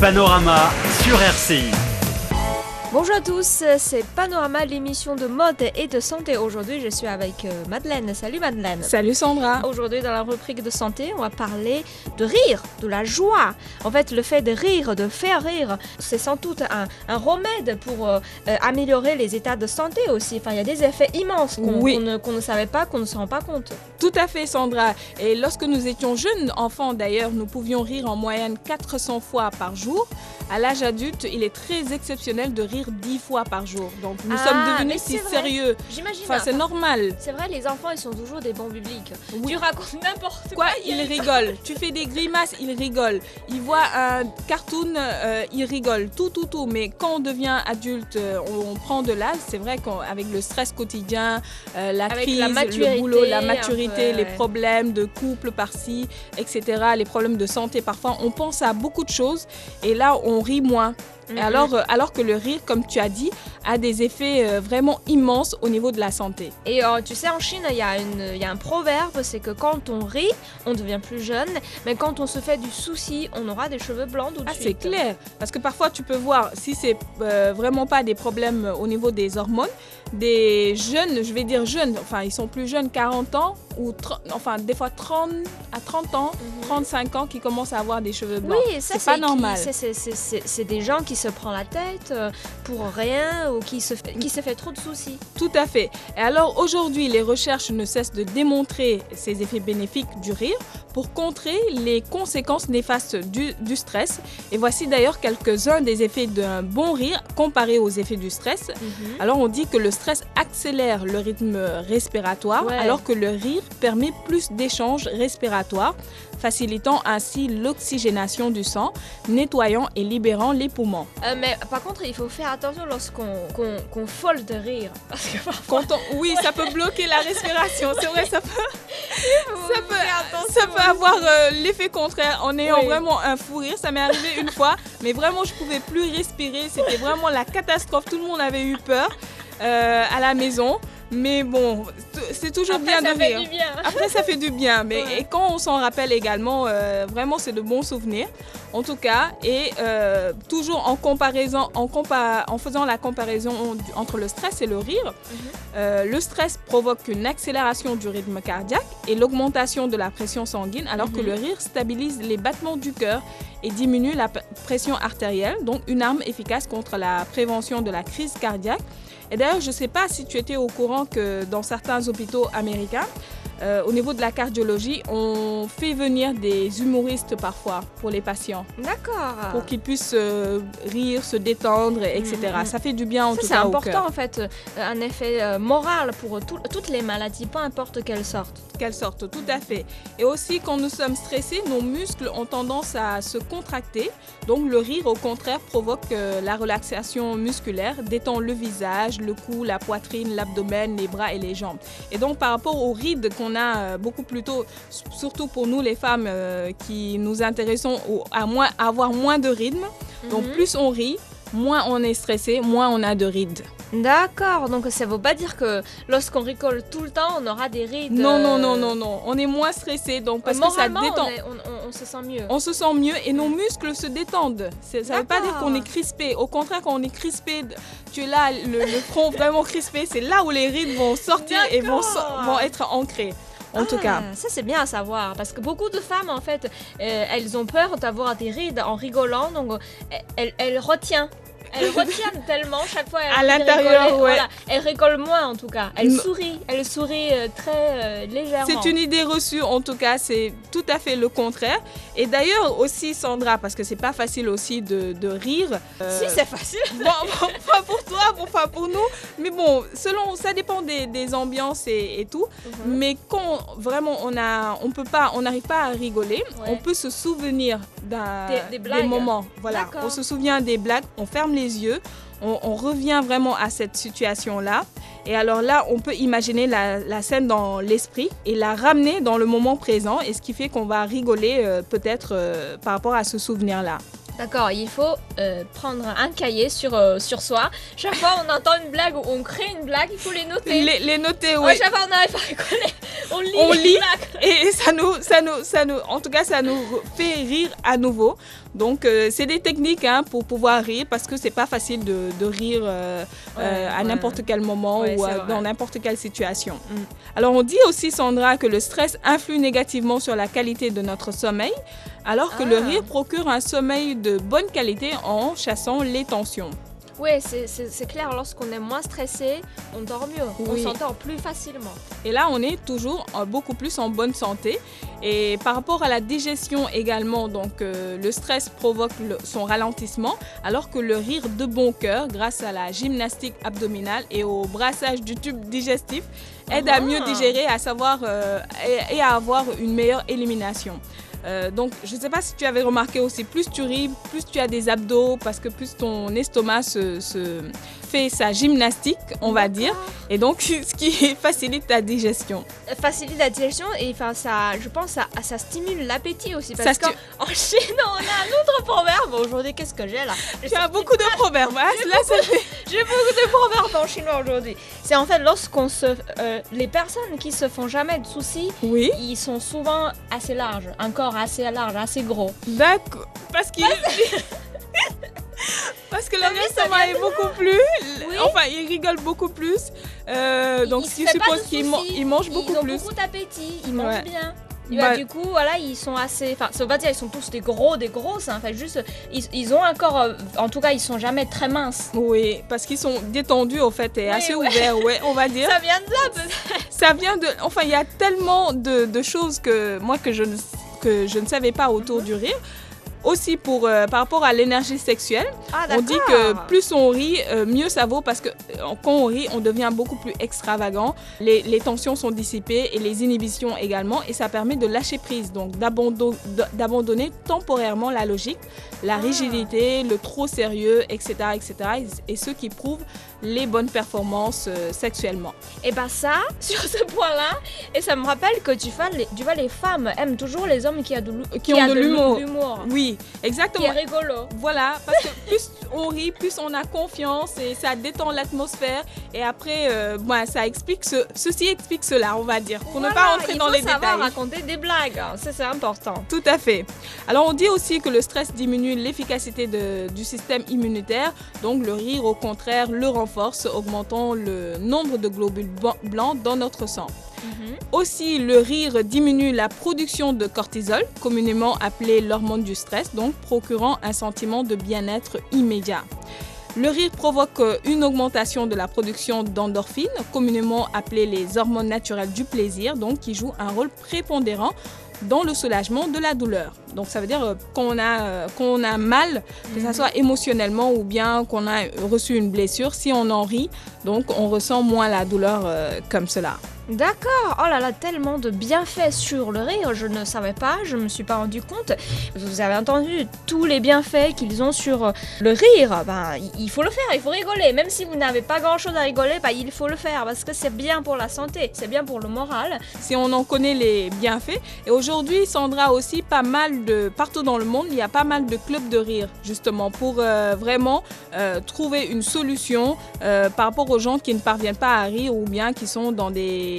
Panorama sur RCI. Bonjour à tous, c'est Panorama, l'émission de mode et de santé. Aujourd'hui, je suis avec euh, Madeleine. Salut Madeleine. Salut Sandra. Aujourd'hui, dans la rubrique de santé, on va parler de rire, de la joie. En fait, le fait de rire, de faire rire, c'est sans doute un, un remède pour euh, euh, améliorer les états de santé aussi. Enfin, il y a des effets immenses qu'on Oui. ne, qu'on ne savait pas, qu'on ne se rend pas compte. Tout à fait Sandra. Et lorsque nous étions jeunes enfants d'ailleurs, nous pouvions rire en moyenne 400 fois par jour. À l'âge adulte, il est très exceptionnel de rire 10 fois par jour. Donc nous Ah, sommes devenus si vrai. sérieux. J'imagine. Enfin, c'est normal. C'est vrai, les enfants, ils sont toujours des bons publics. Oui. Tu racontes n'importe quoi. Quoi Il rigole. Tu fais des grimaces, il rigole. Il voit un cartoon, euh, il rigole. Tout, tout, tout. Mais quand on devient adulte, euh, on, on prend de l'âge. C'est vrai qu'avec le stress quotidien, euh, la Avec crise, la maturité, le boulot, la maturité, peu, les ouais. problèmes de couple par-ci, etc., les problèmes de santé parfois, on pense à beaucoup de choses. Et là, on rit moins. Et Mhm. alors, euh, alors que le rire, comme tu as dit, a des effets euh, vraiment immenses au niveau de la santé. Et euh, tu sais, en Chine, il y, a une- y a un proverbe, c'est que quand on rit, on devient plus jeune, mais quand on se fait du souci, on aura des cheveux blancs tout de Ah, c'est clair. Parce que parfois, tu peux voir, si c'est euh, vraiment pas des problèmes au niveau des hormones, des jeunes, je vais dire jeunes, enfin, ils sont plus jeunes, 40 ans, ou 30 enfin, des fois 30 à 30 ans, Mhm. 35 ans, qui commencent à avoir des cheveux blancs. Oui, C'est pas normal. c'est- des gens qui se prennent la tête euh, pour rien ou qui se, qui se fait trop de soucis. Tout à fait. Et alors aujourd'hui, les recherches ne cessent de démontrer ces effets bénéfiques du rire pour contrer les conséquences néfastes du, du stress. Et voici d'ailleurs quelques-uns des effets d'un bon rire comparés aux effets du stress. Mhm. Alors on dit que le stress accélère le rythme respiratoire, Ouais. alors que le rire permet plus d'échanges respiratoires, facilitant ainsi l'oxygénation du sang, nettoyant et libérant les poumons. Euh, mais par contre, il faut faire attention lorsqu'on qu'on qu'on folle de rire. Parce que parfois, Quand on- oui, ça peut bloquer la respiration, c'est vrai, ça peut, ça peut, ça avoir euh, l'effet contraire en ayant Oui. vraiment un fou rire. Ça m'est arrivé une fois, mais vraiment je pouvais plus respirer. C'était vraiment la catastrophe. Tout le monde avait eu peur euh, à la maison. Mais bon, c'est toujours Après, bien ça de fait rire. du bien. Après, ça fait du bien. Mais Ouais. et quand on s'en rappelle également, euh, vraiment, c'est de bons souvenirs. En tout cas, et euh, toujours en comparaison, en, compa- en faisant la comparaison entre le stress et le rire, Mhm. euh, le stress provoque une accélération du rythme cardiaque et l'augmentation de la pression sanguine, alors que Mhm. le rire stabilise les battements du cœur et diminue la pression artérielle, donc une arme efficace contre la prévention de la crise cardiaque. Et d'ailleurs, je ne sais pas si tu étais au courant que dans certains hôpitaux américains, euh, au niveau de la cardiologie, on fait venir des humoristes parfois pour les patients, D'accord. pour qu'ils puissent euh, rire, se détendre, etc. Mhm. Ça fait du bien en Ça, tout c'est cas au important cœur. en fait, euh, un effet euh, moral pour tout- toutes les maladies, peu importe quelle sorte. Quelle sorte, tout à fait. Et aussi, quand nous sommes stressés, nos muscles ont tendance à se contracter. Donc, le rire, au contraire, provoque la relaxation musculaire, détend le visage, le cou, la poitrine, l'abdomen, les bras et les jambes. Et donc, par rapport aux rides qu'on a euh, beaucoup plus tôt, surtout pour nous les femmes euh, qui nous intéressons au- à, moins, à avoir moins de rythme, donc Mhm. plus on rit, moins on est stressé, moins on a de rides. D'accord, donc ça veut pas dire que lorsqu'on rigole tout le temps, on aura des rides. Non, non, euh, non, non, non. On est moins stressé, donc parce que ça détend. on, est- on- on- on se sent mieux. on se sent mieux et nos muscles se détendent. Ça ne veut pas dire qu'on est crispé. Au contraire, quand on est crispé, tu es là, le, le front vraiment crispé, c'est là où les rides vont sortir et vont, so- D'accord. vont être ancrées. En tout Ah, cas, Ça, c'est bien à savoir. Parce que beaucoup de femmes, en fait, euh, elles ont peur d'avoir des rides en rigolant. Donc, euh, elles, elles retiennent. Elles retiennent tellement chaque fois. À elles l'intérieur, ouais. Voilà. Elles rigolent moins, en tout cas. Elles Non. sourient. Elles sourient euh, très euh, légèrement. c'est une idée reçue. En tout cas, c'est tout à fait le contraire. Et d'ailleurs aussi, Sandra, parce que c'est pas facile aussi de, de rire. euh, Si, c'est facile. bon, bon, pas pour toi, bon, pas pour nous. Mais bon, selon, ça dépend des, des ambiances et, et tout. Mhm. Mais quand vraiment on a, on peut pas, on n'arrive pas à rigoler, Ouais. on peut se souvenir d'un, Des- des moments. Voilà, on se souvient des blagues, on ferme les yeux, on, on revient vraiment à cette situation-là. Et alors là, on peut imaginer la, la scène dans l'esprit et la ramener dans le moment présent, et ce qui fait qu'on va rigoler euh, peut-être euh, par rapport à ce souvenir-là. D'accord, il faut euh, prendre un cahier sur, euh, sur soi. Chaque fois on entend une blague ou on crée une blague, il faut les noter. Les, les noter, Oh, oui. chaque fois on n'arrive pas à rigoler. On lit On lit. Et ça nous, ça nous, ça nous, en tout cas, ça nous fait rire à nouveau. Donc, euh, c'est des techniques hein, pour pouvoir rire parce que c'est pas facile de, de rire euh, Ouais, euh, à ouais. n'importe quel moment Ouais, ou dans n'importe quelle situation. Mm. Alors, on dit aussi, Sandra, que le stress influe négativement sur la qualité de notre sommeil, alors que le Ah. rire procure un sommeil de bonne qualité en chassant les tensions. Oui, c'est- clair, lorsqu'on est moins stressé, on dort mieux, Oui. on s'endort plus facilement. Et là, on est toujours euh, beaucoup plus en bonne santé. Et par rapport à la digestion également, donc euh, le stress provoque le- son ralentissement, alors que le rire de bon cœur, grâce à la gymnastique abdominale et au brassage du tube digestif, aide à Ah. mieux digérer, à savoir euh, et, et à avoir une meilleure élimination. Euh, donc, je ne sais pas si tu avais remarqué aussi, plus tu ris, plus tu as des abdos, parce que plus ton estomac se, se fait sa gymnastique, on va dire, et donc ce qui facilite ta digestion. Facilite la digestion et enfin ça, je pense, ça, ça stimule l'appétit aussi. Parce qu'en en Chine, on a un autre proverbe. Aujourd'hui, qu'est-ce que j'ai là? J'ai Tu as beaucoup de proverbes. hein. J'ai beaucoup de proverbes en chinois aujourd'hui. C'est en fait lorsqu'on se, euh, les personnes qui se font jamais de soucis, Oui, ils sont souvent assez larges, un corps assez large, assez gros. d'accord. Parce qu'il. Parce que Ah oui, ça de beaucoup plus. Oui. Enfin, ils rigolent beaucoup plus. Euh, donc, se qui fait pas suppose de qu'ils man- soucis. ils mangent beaucoup ils ont plus. beaucoup d'appétit, ils Ouais. mangent bien. Et Bah- bah, du coup, voilà, ils sont assez. Enfin, ça veut pas dire ils sont tous des gros, des grosses. Hein, enfin, juste, ils, ils ont un corps. euh, en tout cas, ils sont jamais très minces. Oui, parce qu'ils sont détendus, au fait, et Oui, assez ouais. ouverts, ouais, on va dire. Ça vient de là, peut-être. Ça vient de. Enfin, il y a tellement de, de choses que moi que je ne, que je ne savais pas autour Mhm. du rire. Aussi pour, euh, par rapport à l'énergie sexuelle, Ah, on dit que plus on rit, euh, mieux ça vaut parce que euh, quand on rit, on devient beaucoup plus extravagant. Les, les tensions sont dissipées et les inhibitions également, et ça permet de lâcher prise, donc d'abando- d'abandonner temporairement la logique, la Ah. rigidité, le trop sérieux, etc., etc., et, et ce qui prouve les bonnes performances sexuellement. Et bah, ça, sur ce point-là, et ça me rappelle que tu vois, les, tu vois, les femmes aiment toujours les hommes qui, a de, l'hu- Qui ont a de l'humour. l'humour. Oui, Qui exactement. est rigolo. Voilà, parce que plus on rit, plus on a confiance et ça détend l'atmosphère. Et après, euh, bah, ça explique ce, ceci explique cela, on va dire, pour ne pas rentrer dans les détails. raconter des blagues, hein, c'est important. Tout à fait. Alors on dit aussi que le stress diminue l'efficacité du système immunitaire, donc le rire au contraire le renforce, augmentant le nombre de globules blan- blancs dans notre sang. Aussi, le rire diminue la production de cortisol, communément appelée l'hormone du stress, donc procurant un sentiment de bien-être immédiat. Le rire provoque une augmentation de la production d'endorphines, communément appelées les hormones naturelles du plaisir, donc qui jouent un rôle prépondérant dans le soulagement de la douleur. Donc ça veut dire euh, qu'on a, euh, qu'on a mal, que ce soit émotionnellement ou bien qu'on a reçu une blessure, si on en rit, donc on ressent moins la douleur euh, comme cela. D'accord, oh là là, tellement de bienfaits sur le rire, je ne savais pas, je me suis pas rendu compte. Vous avez entendu tous les bienfaits qu'ils ont sur euh, le rire, ben il- faut le faire, il faut rigoler, même si vous n'avez pas grand chose à rigoler, ben, il faut le faire parce que c'est bien pour la santé, c'est bien pour le moral. si on en connaît les bienfaits. Et aujourd'hui, Sandra aussi pas mal de partout dans le monde, il y a pas mal de clubs de rire justement pour euh, vraiment euh, trouver une solution par rapport aux gens qui ne parviennent pas à rire ou bien qui sont dans des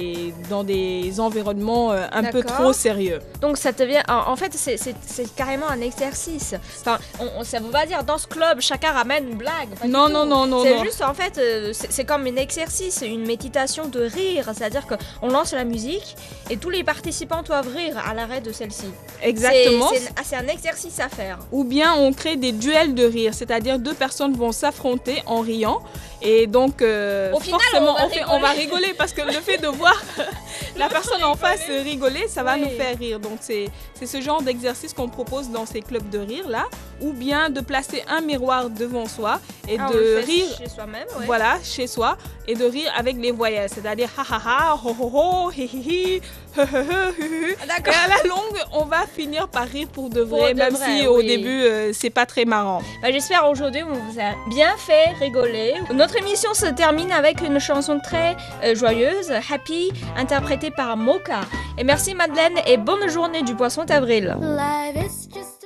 dans des environnements euh, un peu trop sérieux. Donc ça devient, en en fait c'est- carrément un exercice. Enfin, on, on- ça veut pas dire dans ce club chacun ramène une blague. Non, tout. non, non, non, C'est non. juste en fait, euh, c'est comme un exercice, une méditation de rire. C'est-à-dire qu'on lance la musique et tous les participants doivent rire à l'arrêt de celle-ci. Exactement. C'est- un exercice à faire. Ou bien on crée des duels de rire, c'est-à-dire deux personnes vont s'affronter en riant. Et donc, euh, Au final, forcément, on va on, fait- on va rigoler parce que le fait de voir la personne en face rigoler, ça va Oui. nous faire rire. Donc, c'est c'est ce genre d'exercice qu'on propose dans ces clubs de rire là. Ou bien de placer un miroir devant soi et Ah, de rire chez soi-même. ouais. voilà, chez soi, et de rire avec les voyelles, c'est-à-dire ha ha ha, ho ho ho, hi hi hi, he he he, hu hu. Ah, Et D'accord. à la longue, on va finir par rire pour de Pour vrai, de même vrai, si au oui. début euh, c'est pas très marrant. Bah, J'espère aujourd'hui on vous a bien fait rigoler. Notre émission se termine avec une chanson très euh, joyeuse, Happy, interprétée par Mocha. Et merci Madeleine et bonne journée du poisson d'avril. Life is just